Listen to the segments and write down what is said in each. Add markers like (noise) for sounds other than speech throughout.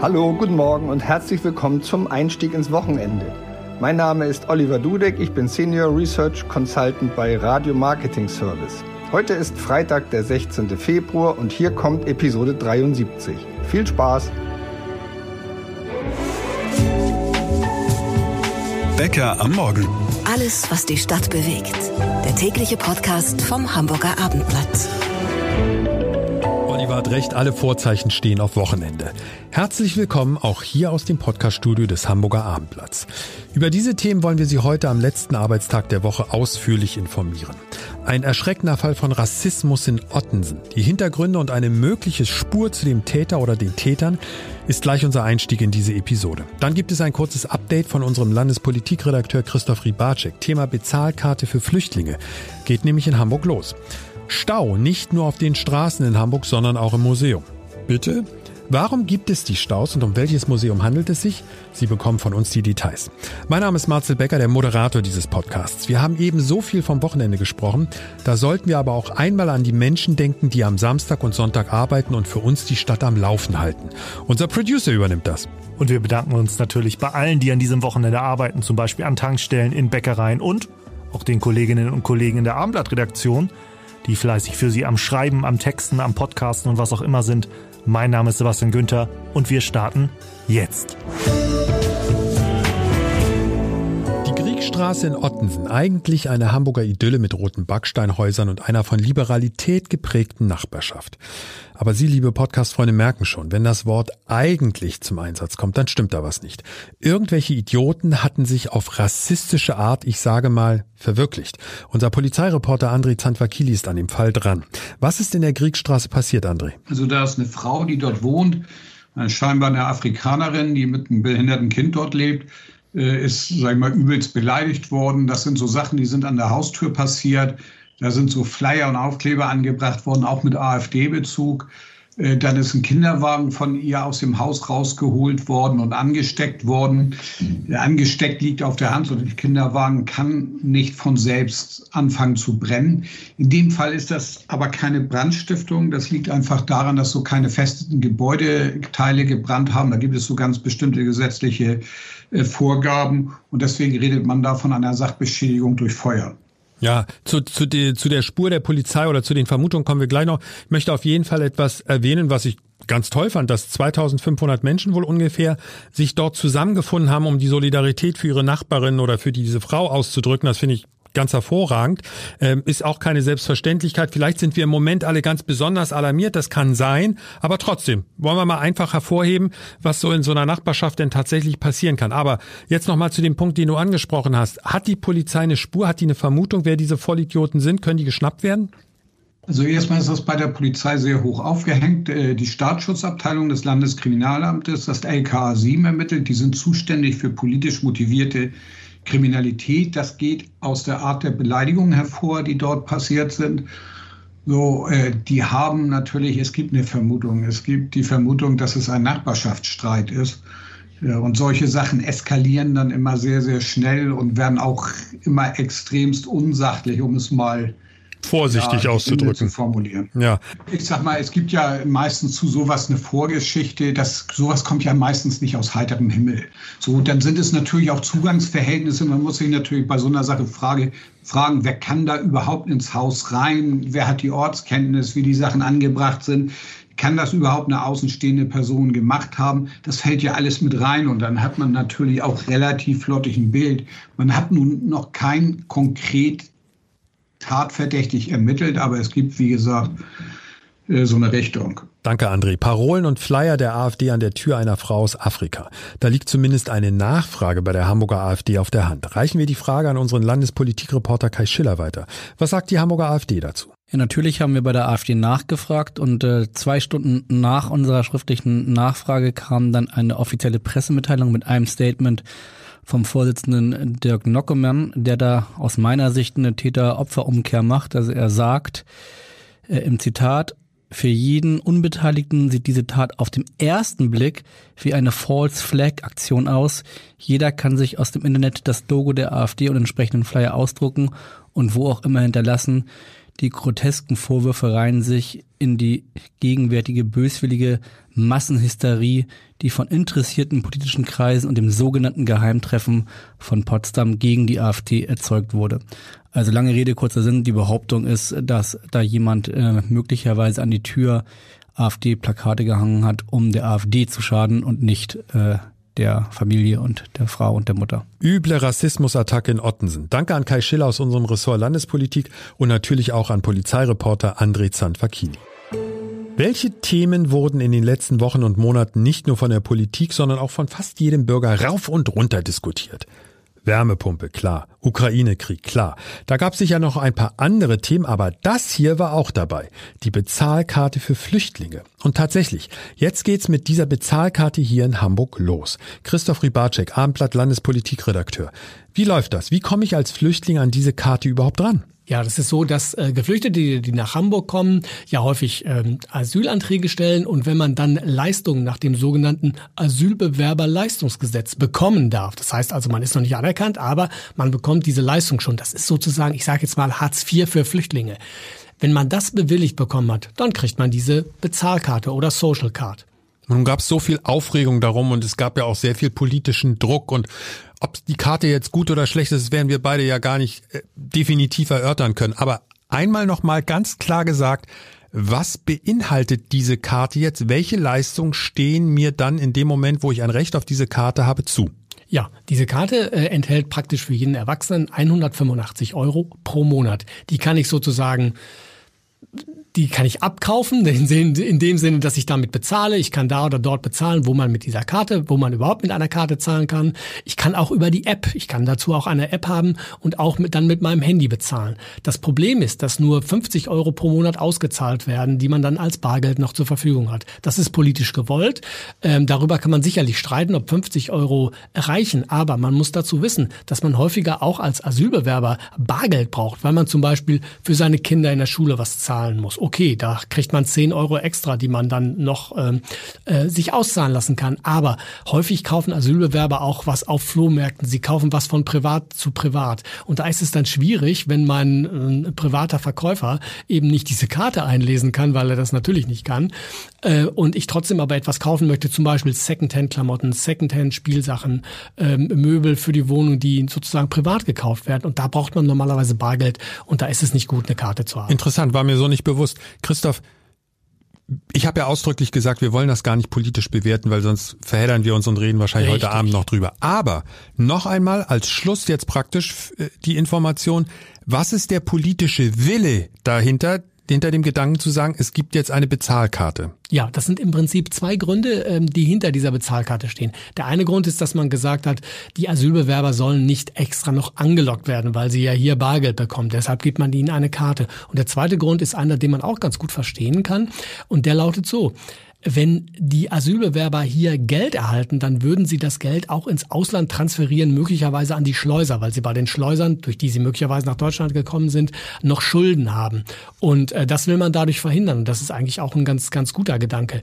Hallo, guten Morgen und herzlich willkommen zum Einstieg ins Wochenende. Mein Name ist Oliver Dudek, ich bin Senior Research Consultant bei Radio Marketing Service. Heute ist Freitag, der 16. Februar und hier kommt Episode 73. Viel Spaß! Bäcker am Morgen. Alles, was die Stadt bewegt. Der tägliche Podcast vom Hamburger Abendblatt. Hat recht, alle Vorzeichen stehen auf Wochenende. Herzlich willkommen auch hier aus dem Podcaststudio des Hamburger Abendblatts. Über diese Themen wollen wir Sie heute am letzten Arbeitstag der Woche ausführlich informieren. Ein erschreckender Fall von Rassismus in Ottensen. Die Hintergründe und eine mögliche Spur zu dem Täter oder den Tätern ist gleich unser Einstieg in diese Episode. Dann gibt es ein kurzes Update von unserem Landespolitikredakteur Christoph Ribacek. Thema Bezahlkarte für Flüchtlinge geht nämlich in Hamburg los. Stau nicht nur auf den Straßen in Hamburg, sondern auch im Museum. Bitte? Warum gibt es die Staus und um welches Museum handelt es sich? Sie bekommen von uns die Details. Mein Name ist Marcel Becker, der Moderator dieses Podcasts. Wir haben eben so viel vom Wochenende gesprochen. Da sollten wir aber auch einmal an die Menschen denken, die am Samstag und Sonntag arbeiten und für uns die Stadt am Laufen halten. Unser Producer übernimmt das. Und wir bedanken uns natürlich bei allen, die an diesem Wochenende arbeiten, zum Beispiel an Tankstellen, in Bäckereien und auch den Kolleginnen und Kollegen in der Abendblatt-Redaktion, die fleißig für Sie am Schreiben, am Texten, am Podcasten und was auch immer sind. Mein Name ist Sebastian Günther und wir starten jetzt. Die Kriegstraße in Ottensen, eigentlich eine Hamburger Idylle mit roten Backsteinhäusern und einer von Liberalität geprägten Nachbarschaft. Aber Sie, liebe Podcast-Freunde, merken schon, wenn das Wort eigentlich zum Einsatz kommt, dann stimmt da was nicht. Irgendwelche Idioten hatten sich auf rassistische Art, ich sage mal, verwirklicht. Unser Polizeireporter André Zantwakili ist an dem Fall dran. Was ist in der Kriegstraße passiert, André? Also da ist eine Frau, die dort wohnt, scheinbar eine Afrikanerin, die mit einem behinderten Kind dort lebt, ist, sag ich mal, übelst beleidigt worden. Das sind so Sachen, die sind an der Haustür passiert. Da sind so Flyer und Aufkleber angebracht worden, auch mit AfD-Bezug. Äh, dann ist ein Kinderwagen von ihr aus dem Haus rausgeholt worden und angesteckt worden. Angesteckt liegt auf der Hand, so der Kinderwagen kann nicht von selbst anfangen zu brennen. In dem Fall ist das aber keine Brandstiftung. Das liegt einfach daran, dass so keine festen Gebäudeteile gebrannt haben. Da gibt es so ganz bestimmte gesetzliche äh, Vorgaben und deswegen redet man da von einer Sachbeschädigung durch Feuer. Ja, zu, zu, die, zu der Spur der Polizei oder zu den Vermutungen kommen wir gleich noch. Ich möchte auf jeden Fall etwas erwähnen, was ich ganz toll fand, dass 2500 Menschen wohl ungefähr sich dort zusammengefunden haben, um die Solidarität für ihre Nachbarin oder für diese Frau auszudrücken. Das finde ich ganz hervorragend. Ähm, ist auch keine Selbstverständlichkeit. Vielleicht sind wir im Moment alle ganz besonders alarmiert, das kann sein, aber trotzdem wollen wir mal einfach hervorheben, was so in so einer Nachbarschaft denn tatsächlich passieren kann. Aber jetzt nochmal zu dem Punkt, den du angesprochen hast. Hat die Polizei eine Spur, hat die eine Vermutung, wer diese Vollidioten sind? Können die geschnappt werden? Also erstmal ist das bei der Polizei sehr hoch aufgehängt. Äh, die Staatsschutzabteilung des Landeskriminalamtes, das LKA 7 ermittelt, die sind zuständig für politisch motivierte Kriminalität. Das geht aus der Art der Beleidigungen hervor, die dort passiert sind. So, äh, die haben natürlich, es gibt eine Vermutung, es gibt die Vermutung, dass es ein Nachbarschaftsstreit ist. Ja, und solche Sachen eskalieren dann immer sehr, sehr schnell und werden auch immer extremst unsachlich, um es mal vorsichtig ja, auszudrücken. Zu formulieren. Ja. Ich sag mal, es gibt ja meistens zu sowas eine Vorgeschichte. Das, sowas kommt ja meistens nicht aus heiterem Himmel. So, dann sind es natürlich auch Zugangsverhältnisse. Man muss sich natürlich bei so einer Sache Frage, fragen, wer kann da überhaupt ins Haus rein? Wer hat die Ortskenntnis, wie die Sachen angebracht sind? Kann das überhaupt eine außenstehende Person gemacht haben? Das fällt ja alles mit rein und dann hat man natürlich auch relativ flottig ein Bild. Man hat nun noch kein konkret tatverdächtig ermittelt, aber es gibt, wie gesagt, äh, so eine Richtung. Danke, André. Parolen und Flyer der AfD an der Tür einer Frau aus Afrika. Da liegt zumindest eine Nachfrage bei der Hamburger AfD auf der Hand. Reichen wir die Frage an unseren Landespolitikreporter Kai Schiller weiter. Was sagt die Hamburger AfD dazu? Ja, natürlich haben wir bei der AfD nachgefragt und äh, zwei Stunden nach unserer schriftlichen Nachfrage kam dann eine offizielle Pressemitteilung mit einem Statement vom Vorsitzenden Dirk Nockemann, der da aus meiner Sicht eine Täter-Opfer-Umkehr macht. Also er sagt äh, im Zitat, für jeden Unbeteiligten sieht diese Tat auf dem ersten Blick wie eine False Flag Aktion aus. Jeder kann sich aus dem Internet das Logo der AfD und entsprechenden Flyer ausdrucken und wo auch immer hinterlassen. Die grotesken Vorwürfe reihen sich in die gegenwärtige böswillige Massenhysterie, die von interessierten politischen Kreisen und dem sogenannten Geheimtreffen von Potsdam gegen die AfD erzeugt wurde. Also lange Rede, kurzer Sinn, die Behauptung ist, dass da jemand äh, möglicherweise an die Tür AfD-Plakate gehangen hat, um der AfD zu schaden und nicht äh, der Familie und der Frau und der Mutter. Üble Rassismusattacke in Ottensen. Danke an Kai Schiller aus unserem Ressort Landespolitik und natürlich auch an Polizeireporter André Zandvakini. Welche Themen wurden in den letzten Wochen und Monaten nicht nur von der Politik, sondern auch von fast jedem Bürger rauf und runter diskutiert? Wärmepumpe, klar. Ukraine-Krieg, klar. Da gab es sicher noch ein paar andere Themen, aber das hier war auch dabei. Die Bezahlkarte für Flüchtlinge. Und tatsächlich, jetzt geht's mit dieser Bezahlkarte hier in Hamburg los. Christoph Ribacek, Abendblatt Landespolitikredakteur. Wie läuft das? Wie komme ich als Flüchtling an diese Karte überhaupt dran? Ja, das ist so, dass äh, Geflüchtete, die, die nach Hamburg kommen, ja häufig ähm, Asylanträge stellen und wenn man dann Leistungen nach dem sogenannten Asylbewerberleistungsgesetz bekommen darf, das heißt also, man ist noch nicht anerkannt, aber man bekommt diese Leistung schon. Das ist sozusagen, ich sage jetzt mal Hartz IV für Flüchtlinge. Wenn man das bewilligt bekommen hat, dann kriegt man diese Bezahlkarte oder Social Card. Nun gab es so viel Aufregung darum und es gab ja auch sehr viel politischen Druck und ob die Karte jetzt gut oder schlecht ist, werden wir beide ja gar nicht äh, definitiv erörtern können. Aber einmal noch mal ganz klar gesagt, was beinhaltet diese Karte jetzt? Welche Leistungen stehen mir dann in dem Moment, wo ich ein Recht auf diese Karte habe, zu? Ja, diese Karte äh, enthält praktisch für jeden Erwachsenen 185 Euro pro Monat. Die kann ich sozusagen die kann ich abkaufen, (laughs) in dem Sinne, dass ich damit bezahle. Ich kann da oder dort bezahlen, wo man mit dieser Karte, wo man überhaupt mit einer Karte zahlen kann. Ich kann auch über die App, ich kann dazu auch eine App haben und auch mit, dann mit meinem Handy bezahlen. Das Problem ist, dass nur 50 Euro pro Monat ausgezahlt werden, die man dann als Bargeld noch zur Verfügung hat. Das ist politisch gewollt. Ähm, darüber kann man sicherlich streiten, ob 50 Euro reichen. Aber man muss dazu wissen, dass man häufiger auch als Asylbewerber Bargeld braucht, weil man zum Beispiel für seine Kinder in der Schule was zahlen muss okay, da kriegt man 10 Euro extra, die man dann noch ähm, äh, sich auszahlen lassen kann. Aber häufig kaufen Asylbewerber auch was auf Flohmärkten. Sie kaufen was von privat zu privat. Und da ist es dann schwierig, wenn mein äh, privater Verkäufer eben nicht diese Karte einlesen kann, weil er das natürlich nicht kann. Äh, und ich trotzdem aber etwas kaufen möchte, zum Beispiel Secondhand-Klamotten, Secondhand-Spielsachen, ähm, Möbel für die Wohnung, die sozusagen privat gekauft werden. Und da braucht man normalerweise Bargeld und da ist es nicht gut, eine Karte zu haben. Interessant, war mir so nicht bewusst. Christoph, ich habe ja ausdrücklich gesagt, wir wollen das gar nicht politisch bewerten, weil sonst verheddern wir uns und reden wahrscheinlich Richtig. heute Abend noch drüber. Aber noch einmal als Schluss jetzt praktisch äh, die Information, was ist der politische Wille dahinter, hinter dem Gedanken zu sagen, es gibt jetzt eine Bezahlkarte? Ja, das sind im Prinzip zwei Gründe, ähm, die hinter dieser Bezahlkarte stehen. Der eine Grund ist, dass man gesagt hat, die Asylbewerber sollen nicht extra noch angelockt werden, weil sie ja hier Bargeld bekommen. Deshalb gibt man ihnen eine Karte. Und der zweite Grund ist einer, den man auch ganz gut verstehen kann. Und der lautet so. Wenn die Asylbewerber hier Geld erhalten, dann würden sie das Geld auch ins Ausland transferieren, möglicherweise an die Schleuser, weil sie bei den Schleusern, durch die sie möglicherweise nach Deutschland gekommen sind, noch Schulden haben. Und äh, das will man dadurch verhindern. Das ist eigentlich auch ein ganz, ganz guter Gedanke.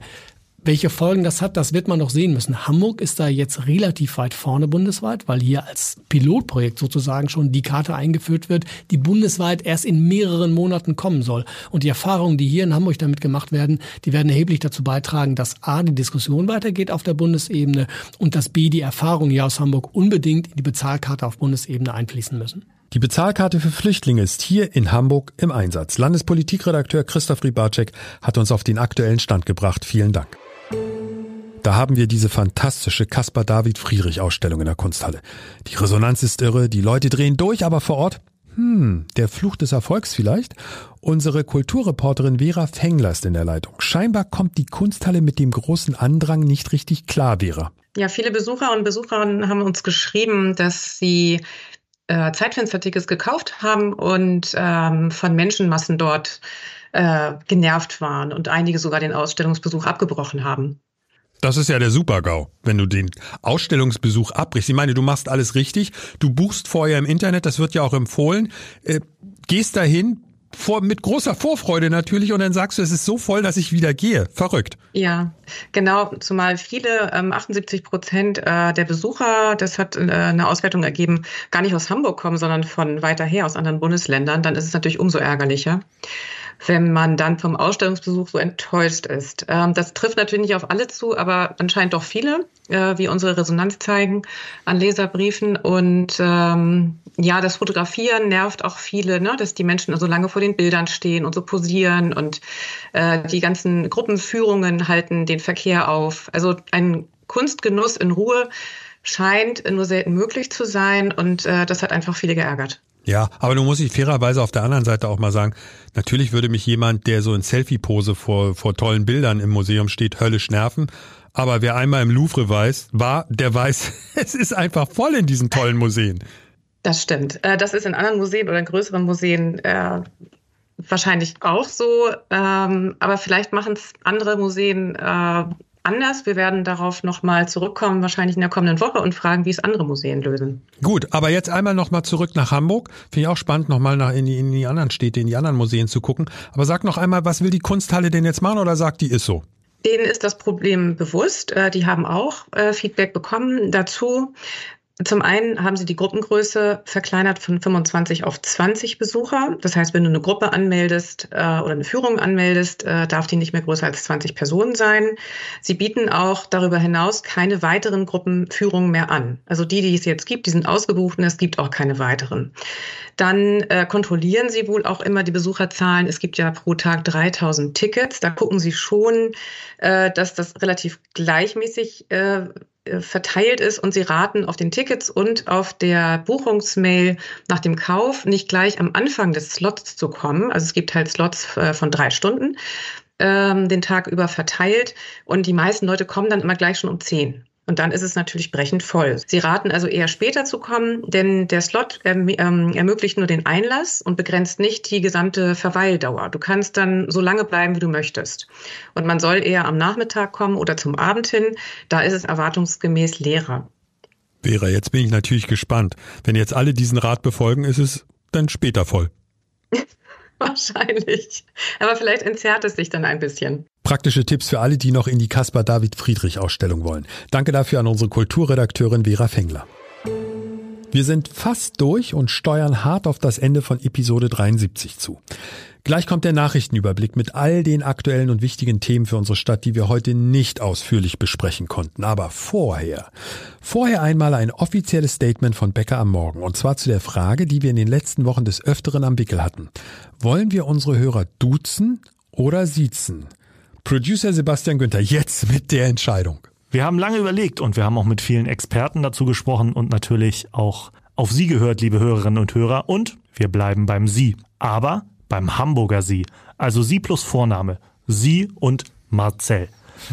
Welche Folgen das hat, das wird man noch sehen müssen. Hamburg ist da jetzt relativ weit vorne bundesweit, weil hier als Pilotprojekt sozusagen schon die Karte eingeführt wird, die bundesweit erst in mehreren Monaten kommen soll. Und die Erfahrungen, die hier in Hamburg damit gemacht werden, die werden erheblich dazu beitragen, dass A, die Diskussion weitergeht auf der Bundesebene und dass B, die Erfahrungen hier aus Hamburg unbedingt in die Bezahlkarte auf Bundesebene einfließen müssen. Die Bezahlkarte für Flüchtlinge ist hier in Hamburg im Einsatz. Landespolitikredakteur Christoph Ribacek hat uns auf den aktuellen Stand gebracht. Vielen Dank. Da haben wir diese fantastische Caspar David Friedrich Ausstellung in der Kunsthalle. Die Resonanz ist irre, die Leute drehen durch, aber vor Ort, hm, der Fluch des Erfolgs vielleicht? Unsere Kulturreporterin Vera Fengler ist in der Leitung. Scheinbar kommt die Kunsthalle mit dem großen Andrang nicht richtig klar, Vera. Ja, viele Besucher und Besucherinnen haben uns geschrieben, dass sie äh, Zeitfenstertickets gekauft haben und ähm, von Menschenmassen dort äh, genervt waren und einige sogar den Ausstellungsbesuch abgebrochen haben. Das ist ja der Super-GAU, wenn du den Ausstellungsbesuch abbrichst. Ich meine, du machst alles richtig. Du buchst vorher im Internet, das wird ja auch empfohlen. Äh, gehst dahin, vor, mit großer Vorfreude natürlich und dann sagst du, es ist so voll, dass ich wieder gehe. Verrückt. Ja, genau. Zumal viele, ähm, 78 Prozent äh, der Besucher, das hat äh, eine Auswertung ergeben, gar nicht aus Hamburg kommen, sondern von weiter her, aus anderen Bundesländern. Dann ist es natürlich umso ärgerlicher wenn man dann vom Ausstellungsbesuch so enttäuscht ist. Ähm, das trifft natürlich nicht auf alle zu, aber anscheinend doch viele, äh, wie unsere Resonanz zeigen an Leserbriefen. Und ähm, ja, das Fotografieren nervt auch viele, ne? dass die Menschen so lange vor den Bildern stehen und so posieren und äh, die ganzen Gruppenführungen halten den Verkehr auf. Also ein Kunstgenuss in Ruhe scheint nur selten möglich zu sein und äh, das hat einfach viele geärgert. Ja, aber du musst dich fairerweise auf der anderen Seite auch mal sagen, natürlich würde mich jemand, der so in Selfie-Pose vor, vor tollen Bildern im Museum steht, höllisch nerven. Aber wer einmal im Louvre weiß, war, der weiß, (laughs) es ist einfach voll in diesen tollen Museen. Das stimmt. Äh, das ist in anderen Museen oder in größeren Museen äh, wahrscheinlich auch so. Ähm, aber vielleicht machen es andere Museen äh, anders. Wir werden darauf nochmal zurückkommen, wahrscheinlich in der kommenden Woche und fragen, wie es andere Museen lösen. Gut, aber jetzt einmal nochmal zurück nach Hamburg. Finde ich auch spannend, nochmal nach in die, in die anderen Städte, in die anderen Museen zu gucken. Aber sag noch einmal, was will die Kunsthalle denn jetzt machen oder sagt die ist so? Denen ist das Problem bewusst. Äh, die haben auch äh, Feedback bekommen dazu. Zum einen haben sie die Gruppengröße verkleinert von 25 auf 20 Besucher. Das heißt, wenn du eine Gruppe anmeldest äh, oder eine Führung anmeldest, äh, darf die nicht mehr größer als 20 Personen sein. Sie bieten auch darüber hinaus keine weiteren Gruppenführungen mehr an. Also die, die es jetzt gibt, die sind ausgebucht und es gibt auch keine weiteren. Dann äh, kontrollieren sie wohl auch immer die Besucherzahlen. Es gibt ja pro Tag 3000 Tickets. Da gucken sie schon, äh, dass das relativ gleichmäßig äh, verteilt ist und Sie raten auf den Tickets und auf der Buchungsmail nach dem Kauf nicht gleich am Anfang des Slots zu kommen. Also es gibt halt Slots äh, von drei Stunden ähm, den Tag über verteilt und die meisten Leute kommen dann immer gleich schon um zehn. Und dann ist es natürlich brechend voll. Sie raten also eher später zu kommen, denn der Slot erm ähm, ermöglicht nur den Einlass und begrenzt nicht die gesamte Verweildauer. Du kannst dann so lange bleiben, wie du möchtest. Und man soll eher am Nachmittag kommen oder zum Abend hin. Da ist es erwartungsgemäß leerer. Vera, jetzt bin ich natürlich gespannt. Wenn jetzt alle diesen Rat befolgen, ist es dann später voll. (laughs) Wahrscheinlich. Aber vielleicht entzerrt es sich dann ein bisschen. Praktische Tipps für alle, die noch in die Caspar David Friedrich Ausstellung wollen. Danke dafür an unsere Kulturredakteurin Vera Fengler. Wir sind fast durch und steuern hart auf das Ende von Episode 73 zu. Gleich kommt der Nachrichtenüberblick mit all den aktuellen und wichtigen Themen für unsere Stadt, die wir heute nicht ausführlich besprechen konnten. Aber vorher, vorher einmal ein offizielles Statement von Becker am Morgen. Und zwar zu der Frage, die wir in den letzten Wochen des Öfteren am Wickel hatten. Wollen wir unsere Hörer duzen oder siezen? Producer Sebastian Günther, jetzt mit der Entscheidung. Wir haben lange überlegt und wir haben auch mit vielen Experten dazu gesprochen und natürlich auch auf Sie gehört, liebe Hörerinnen und Hörer. Und wir bleiben beim Sie. Aber beim Hamburger Sie. Also Sie plus Vorname. Sie und Marcel.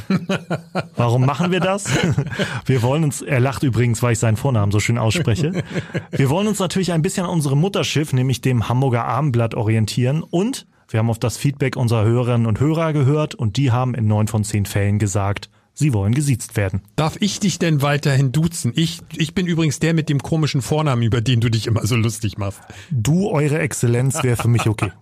(laughs) Warum machen wir das? (laughs) Wir wollen uns, er lacht übrigens, weil ich seinen Vornamen so schön ausspreche. Wir wollen uns natürlich ein bisschen an unserem Mutterschiff, nämlich dem Hamburger Abendblatt, orientieren und wir haben auf das Feedback unserer Hörerinnen und Hörer gehört und die haben in neun von zehn Fällen gesagt, Sie wollen gesiezt werden. Darf ich dich denn weiterhin duzen? Ich, ich bin übrigens der mit dem komischen Vornamen, über den du dich immer so lustig machst. Du, Eure Exzellenz, wäre für mich okay.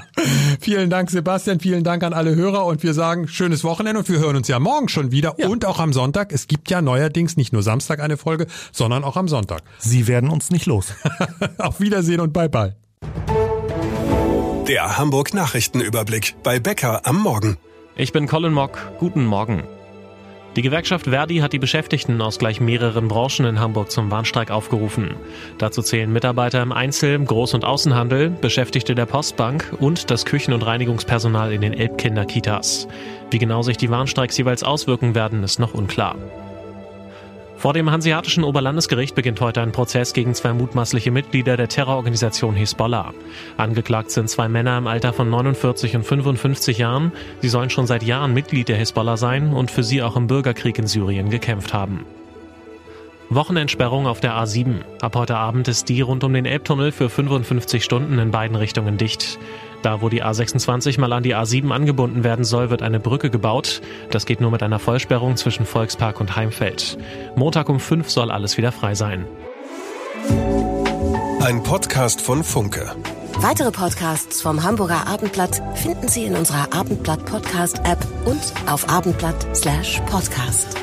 (laughs) vielen Dank, Sebastian. Vielen Dank an alle Hörer und wir sagen schönes Wochenende und wir hören uns ja morgen schon wieder ja. und auch am Sonntag. Es gibt ja neuerdings nicht nur Samstag eine Folge, sondern auch am Sonntag. Sie werden uns nicht los. (laughs) Auf Wiedersehen und bye bye. Der Hamburg Nachrichtenüberblick bei Becker am Morgen. Ich bin Colin Mock. Guten Morgen. Die Gewerkschaft Verdi hat die Beschäftigten aus gleich mehreren Branchen in Hamburg zum Warnstreik aufgerufen. Dazu zählen Mitarbeiter im Einzel-, Groß- und Außenhandel, Beschäftigte der Postbank und das Küchen- und Reinigungspersonal in den Elbkinder-Kitas. Wie genau sich die Warnstreiks jeweils auswirken werden, ist noch unklar. Vor dem Hanseatischen Oberlandesgericht beginnt heute ein Prozess gegen zwei mutmaßliche Mitglieder der Terrororganisation Hisbollah. Angeklagt sind zwei Männer im Alter von 49 und 55 Jahren. Sie sollen schon seit Jahren Mitglied der Hisbollah sein und für sie auch im Bürgerkrieg in Syrien gekämpft haben. Wochenendsperrung auf der A7. Ab heute Abend ist die rund um den Elbtunnel für 55 Stunden in beiden Richtungen dicht. Da, wo die A26 mal an die A7 angebunden werden soll, wird eine Brücke gebaut. Das geht nur mit einer Vollsperrung zwischen Volkspark und Heimfeld. Montag um 5 soll alles wieder frei sein. Ein Podcast von Funke. Weitere Podcasts vom Hamburger Abendblatt finden Sie in unserer Abendblatt Podcast App und auf abendblatt/podcast.